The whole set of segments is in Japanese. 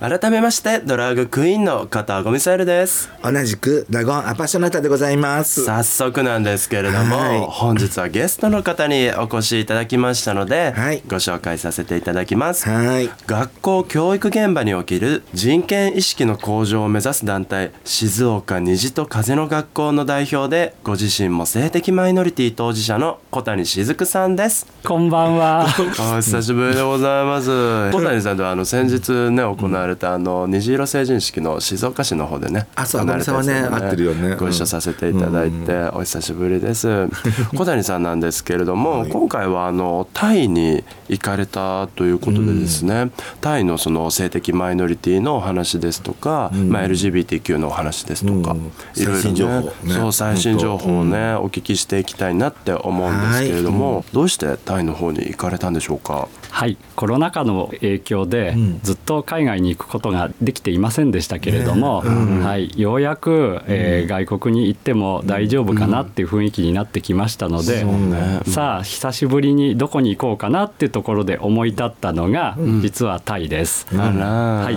改めましてドラッグクイーンの加藤ゴミサイルです。同じくダゴンアパショナタでございます。早速なんですけれども、はい。本日はゲストの方にお越しいただきましたので、はい。ご紹介させていただきます。はい。学校教育現場における人権意識の向上を目指す団体静岡虹と風の学校の代表でご自身も性的マイノリティ当事者の小谷雫さんです。こんばんは。お久しぶりでございます。小谷さんとはあの先日ね行われたあの虹色成人式の静岡市の方でねあそう行われたやつあごめんなさいね合ってるよね。ご一緒させていただいてお久しぶりです。小谷さんなんですけれども今回はあのタイに行かれたということでですねタイのその性的マイノリティのお話ですとかまあ LGBTQ のお話ですとかうん。いろいろ最新情報ね。ねそう最新情報をねお聞きしていきたいなって思うんですけれどもどうしてタイの方に行かれたんでしょうか？はい、コロナ禍の影響で、ん。ずっと海外に行くことができていませんでしたけれども、はい、ようやく、えー外国に行っても大丈夫かなっていう雰囲気になってきましたので、ね。さあ久しぶりにどこに行こうかなっていうところで思い立ったのが、実はタイです。あら、はい。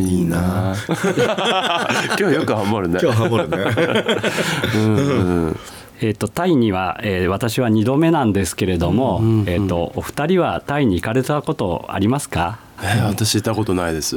いいな。今日よくハモるね。今日ハモるね。うんうん。えー、とタイには、えー私は2度目なんですけれども、えー、とお二人はタイに行かれたことありますか？え 私行ったことないです。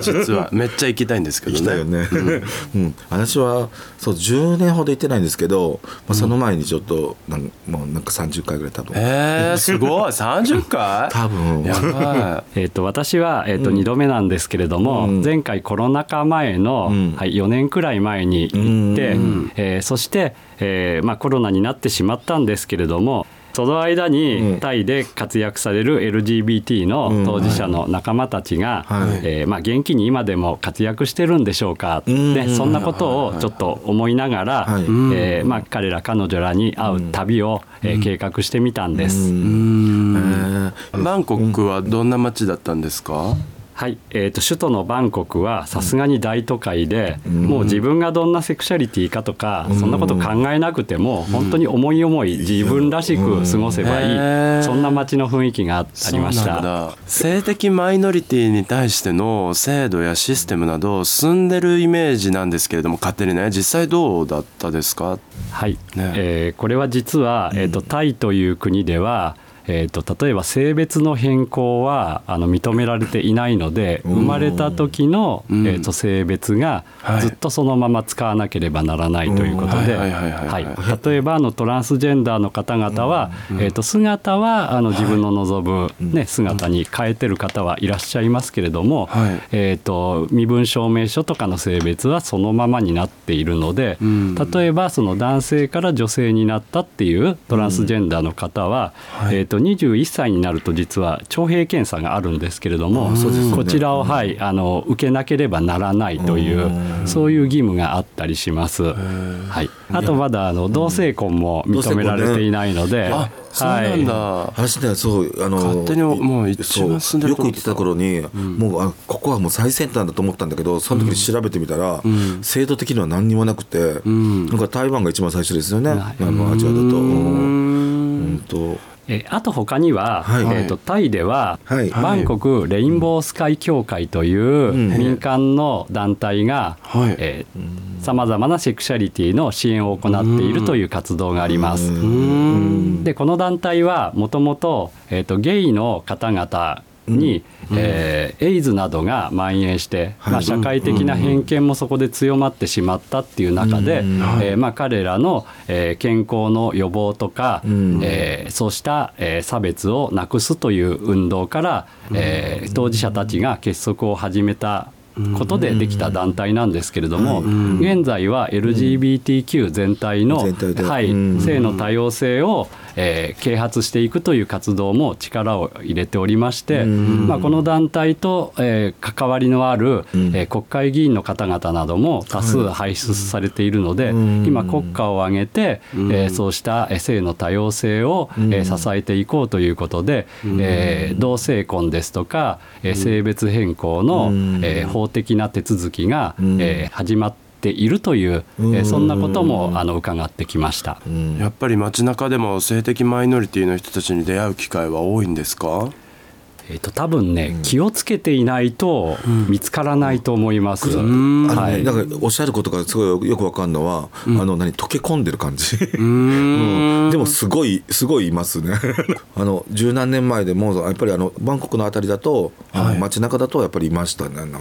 実はめっちゃ行きたいんですけどね。行きたいよね、うん。私はそう10年ほど行ってないんですけど、まあ、その前にちょっとなんもうなんか30回ぐらい多分えー、すごい。30回？多分。やばえー、と私は、えーと2度目なんですけれども、うん。前回コロナ禍前の、うん。はい、4年くらい前に行って、うん。えーそして、えーまあ、コロナになってしまったんですけれどもその間に、うん。タイで活躍される LGBT の当事者の仲間たちが、はい。えーまあ、元気に今でも活躍してるんでしょうか、うん。ね、そんなことをちょっと思いながら、はい。えーまあ、彼ら彼女らに会う旅を、えー計画してみたんです。いうん。バンコクはどんな街だったんですか、はい、えー、と首都のバンコクはさすがに大都会で、もう自分がどんなセクシャリティかとか、そんなこと考えなくても、本当に思い思い自分らしく過ごせばいい、そんな街の雰囲気があありました。だ。性的マイノリティに対しての制度やシステムなど進んでるイメージなんですけれども勝手にね。実際どうだったですか？はい、ね。えーこれは実は、えー、とタイという国では、えー、と例えば性別の変更はあの認められていないので生まれた時の、うん。えー、と性別がはい。ずっとそのまま使わなければならないということで例えばあのトランスジェンダーの方々は、えー、と姿はあの自分の望む、ね、姿に変えてる方はいらっしゃいますけれども、はい。えー、と身分証明書とかの性別はそのままになっているので、うん。例えばその男性から女性になったっていうトランスジェンダーの方は、はい。えー、と21歳になると実は徴兵検査があるんですけれども、ね。こちらを、はい、あの受けなければならないというそういう義務があったりします。はい、あとまだあの同性婚も認められていないので、あそうなんだ、私ねそうあの勝手にもう一番住んでよく行ってた頃に、もうあここはもう最先端だと思ったんだけどその時に調べてみたら、制度的には何にもなくて、なんか台湾が一番最初ですよね、はい。あのアジアだと。ううん。んとえあと他には、はい。えー、とタイでは、はい。バンコクレインボースカイ協会という民間の団体がはい。さまざまなセクシャリティの支援を行っているという活動があります。うん。でこの団体はもともとゲイの方々に、えーエイズなどが蔓延して、まあ、社会的な偏見もそこで強まってしまったっていう中で、えーまあ、彼らの、えー健康の予防とか、えーそうした、えー差別をなくすという運動から、えー当事者たちが結束を始めたことでできた団体なんですけれども、現在は LGBTQ 全体の、はい、性の多様性をえー、啓発していくという活動も力を入れておりまして、まあ、この団体と、えー、関わりのある、えー、国会議員の方々なども多数輩出されているので、今国家を挙げて、えー、そうした性の多様性を、えー、支えていこうということで、えー、同性婚ですとか、えー、性別変更の、えー、法的な手続きが、えー、始まってているという、えそんなこともあの伺ってきました、やっぱり街中でも性的マイノリティの人たちに出会う機会は多いんですか？えー、と多分ね、うん、気をつけていないと見つからないと思います。うん、はい、なんかおっしゃることがすごいよくわかるのは、うん、あの何溶け込んでる感じ。うん、でもすごいすごいいますね。あの十何年前でもやっぱりあのバンコクのあたりだと、はい、街中だとやっぱりいましたねなんか。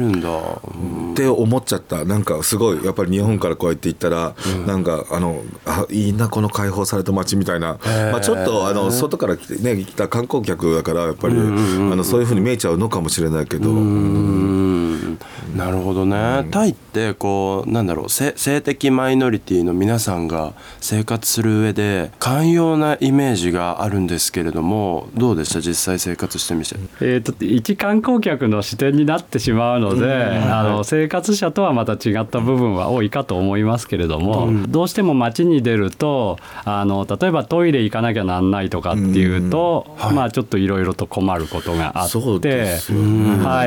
るんだ、うん。って思っちゃった。なんかすごいやっぱり日本からこうやって行ったら、うん、なんかあのあいいなこの解放された街みたいな、まあ、ちょっとあの外から来てね来た観光客だからやっぱり、あのそういうふうに見えちゃうのかもしれないけど。なるほどね、タイってこうなんだろう性的マイノリティの皆さんが生活する上で寛容なイメージがあるんですけれどもどうでした？実際生活してみて。えーと、一観光客の視点になってしまうので、あの生活者とはまた違った部分は多いかと思いますけれども、うん、どうしても街に出るとあの例えばトイレ行かなきゃなんないとかっていうと、うん。はい、まあちょっといろいろと困ることがあって、は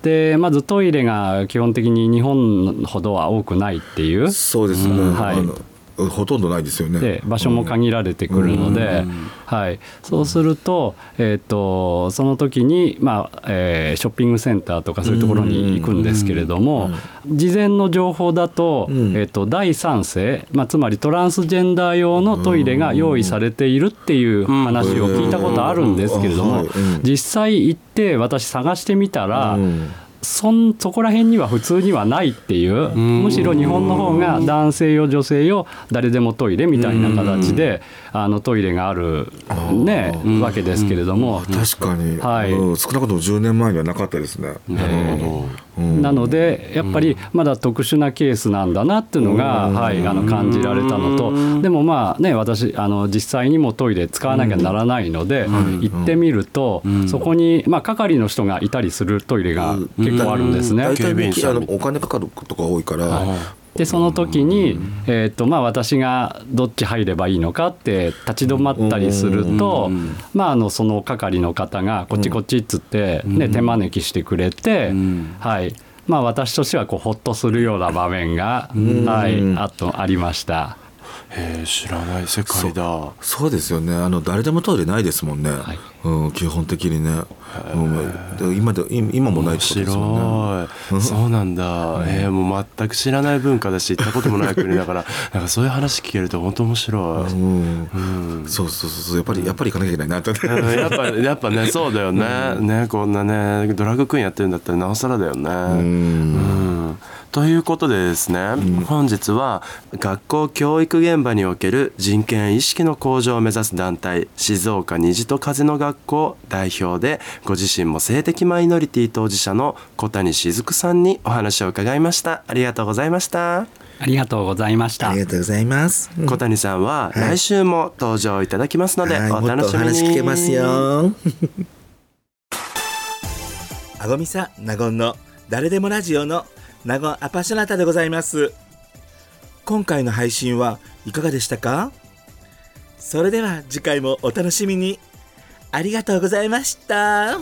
い、でまずトイレが基本的に日本ほどは多くないっていう。そうですね、はいほとんどないですよね。で場所も限られてくるので、はい、そうすると,、えーと、その時に、まあえー、ショッピングセンターとかそういうところに行くんですけれども、事前の情報だと,、えーと、第三世、まあ、つまりトランスジェンダー用のトイレが用意されているっていう話を聞いたことあるんですけれども、実際行って私探してみたら、そんそこら辺には普通にはないっていうむしろ日本の方が男性用女性用誰でもトイレみたいな形であのトイレがある、ね、わけですけれども。確かに、はい、少なくとも10年前にはなかったですね。なのでやっぱりまだ特殊なケースなんだなっていうのが、はい、あの感じられたのと。でもまあね私あの実際にもトイレ使わなきゃならないので、行ってみると、そこに、まあ、係の人がいたりするトイレが結構あるんですね。大体お金かかることが多いから、でその時に、えーとまあ、私がどっち入ればいいのかって立ち止まったりすると、まあ、あのその係の方がこっちこっちっつって、ね、手招きしてくれて、はい。まあ、私としてはこうほっとするような場面が、はい、あとありました。へえ知らない。世界だ。そうですよね。あの誰でもトイレないですもんね、はい、うん、基本的にね、うん、今で今もないってことですよね。そうなんだ、えー、もう全く知らない文化だし行ったこともない国だから なんかそういう話聞けると本当面白い、うん。うん、そうそうそうやっぱりやっぱり行かなきゃいけないなって。やっぱやっぱね そうだよね、ねこんなねドラッグクイーンやってるんだったらなおさらだよね。うんということでですね、うん、本日は学校教育現場における人権意識の向上を目指す団体静岡虹と風の学校代表でご自身も性的マイノリティ当事者の小谷雫さんにお話を伺いました。ありがとうございました。ありがとうございました。ありがとうございます、うん、小谷さんは来週も登場いただきますので、お楽しみに、はい、聞けますよ。あごみさなごんの誰でもラジオの名護アパショナタでございます。今回の配信はいかがでしたか？それでは次回もお楽しみに。ありがとうございました。